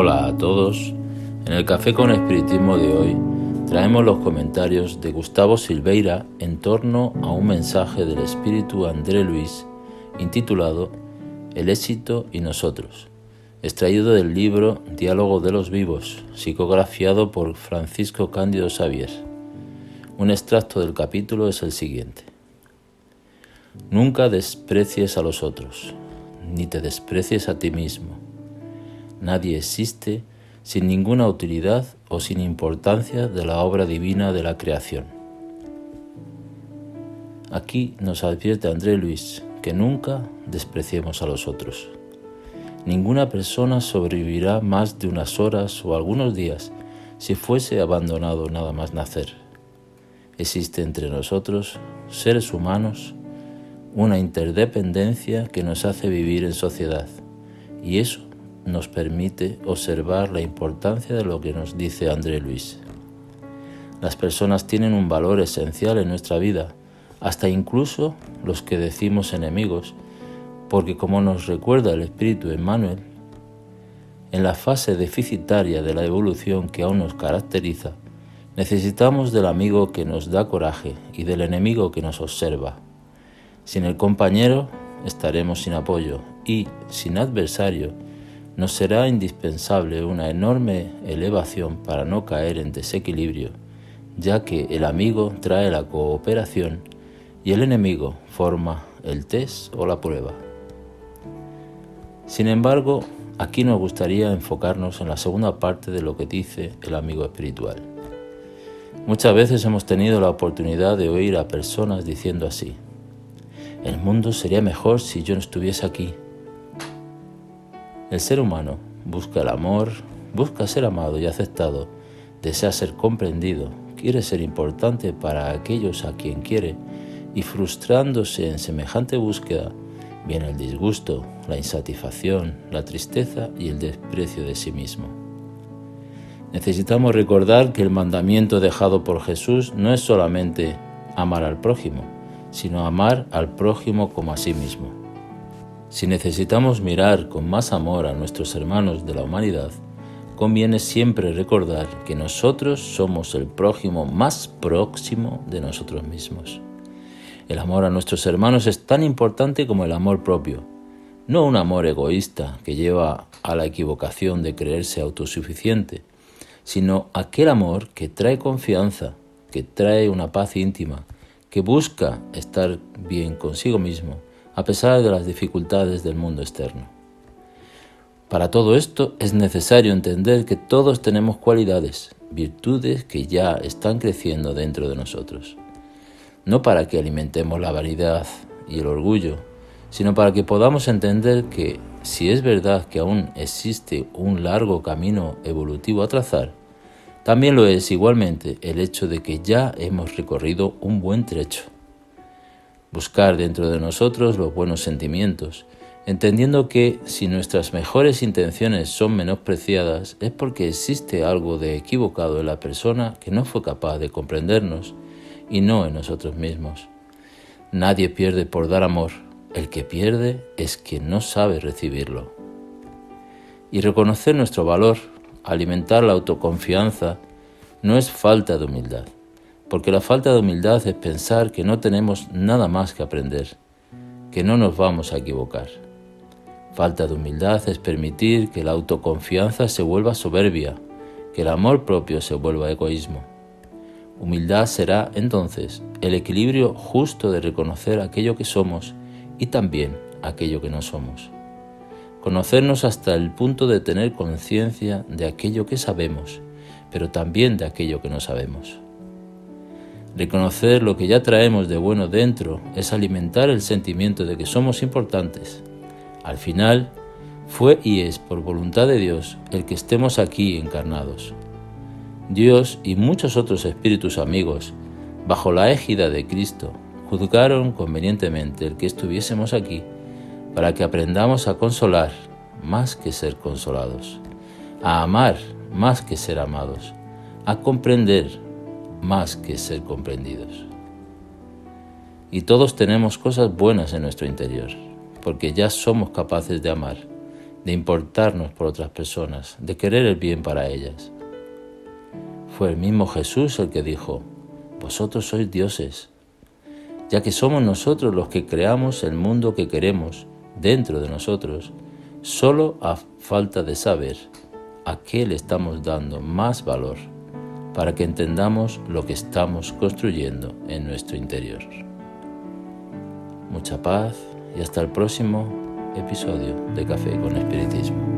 Hola a todos. En el Café con Espiritismo de hoy traemos los comentarios de Gustavo Silveira en torno a un mensaje del espíritu André Luis intitulado El éxito y nosotros, extraído del libro Diálogo de los Vivos, psicografiado por Francisco Cándido Xavier. Un extracto del capítulo es el siguiente. Nunca desprecies a los otros, ni te desprecies a ti mismo Nadie existe sin ninguna utilidad o sin importancia de la obra divina de la creación. Aquí nos advierte André Luis que nunca despreciemos a los otros. Ninguna persona sobrevivirá más de unas horas o algunos días si fuese abandonado nada más nacer. Existe entre nosotros, seres humanos, una interdependencia que nos hace vivir en sociedad, y eso nos permite observar la importancia de lo que nos dice André Luis. Las personas tienen un valor esencial en nuestra vida, hasta incluso los que decimos enemigos, porque como nos recuerda el espíritu Emmanuel, en la fase deficitaria de la evolución que aún nos caracteriza, necesitamos del amigo que nos da coraje y del enemigo que nos observa. Sin el compañero estaremos sin apoyo y sin adversario nos será indispensable una enorme elevación para no caer en desequilibrio, ya que el amigo trae la cooperación y el enemigo forma el test o la prueba. Sin embargo, aquí nos gustaría enfocarnos en la segunda parte de lo que dice el amigo espiritual. Muchas veces hemos tenido la oportunidad de oír a personas diciendo así, el mundo sería mejor si yo no estuviese aquí el ser humano busca el amor, busca ser amado y aceptado, desea ser comprendido, quiere ser importante para aquellos a quien quiere y frustrándose en semejante búsqueda, viene el disgusto, la insatisfacción, la tristeza y el desprecio de sí mismo. Necesitamos recordar que el mandamiento dejado por Jesús no es solamente amar al prójimo, sino amar al prójimo como a sí mismo. Si necesitamos mirar con más amor a nuestros hermanos de la humanidad, conviene siempre recordar que nosotros somos el prójimo más próximo de nosotros mismos. El amor a nuestros hermanos es tan importante como el amor propio, no un amor egoísta que lleva a la equivocación de creerse autosuficiente, sino aquel amor que trae confianza, que trae una paz íntima, que busca estar bien consigo mismo a pesar de las dificultades del mundo externo. Para todo esto es necesario entender que todos tenemos cualidades, virtudes que ya están creciendo dentro de nosotros. No para que alimentemos la vanidad y el orgullo, sino para que podamos entender que si es verdad que aún existe un largo camino evolutivo a trazar, también lo es igualmente el hecho de que ya hemos recorrido un buen trecho buscar dentro de nosotros los buenos sentimientos, entendiendo que si nuestras mejores intenciones son menospreciadas es porque existe algo de equivocado en la persona que no fue capaz de comprendernos y no en nosotros mismos. Nadie pierde por dar amor, el que pierde es quien no sabe recibirlo. Y reconocer nuestro valor, alimentar la autoconfianza, no es falta de humildad porque la falta de humildad es pensar que no tenemos nada más que aprender, que no nos vamos a equivocar. Falta de humildad es permitir que la autoconfianza se vuelva soberbia, que el amor propio se vuelva egoísmo. Humildad será entonces el equilibrio justo de reconocer aquello que somos y también aquello que no somos. Conocernos hasta el punto de tener conciencia de aquello que sabemos, pero también de aquello que no sabemos. Reconocer lo que ya traemos de bueno dentro es alimentar el sentimiento de que somos importantes. Al final, fue y es por voluntad de Dios el que estemos aquí encarnados. Dios y muchos otros espíritus amigos, bajo la égida de Cristo, juzgaron convenientemente el que estuviésemos aquí para que aprendamos a consolar más que ser consolados, a amar más que ser amados, a comprender más que ser comprendidos. Y todos tenemos cosas buenas en nuestro interior, porque ya somos capaces de amar, de importarnos por otras personas, de querer el bien para ellas. Fue el mismo Jesús el que dijo, vosotros sois dioses, ya que somos nosotros los que creamos el mundo que queremos dentro de nosotros, solo a falta de saber a qué le estamos dando más valor para que entendamos lo que estamos construyendo en nuestro interior. Mucha paz y hasta el próximo episodio de Café con Espiritismo.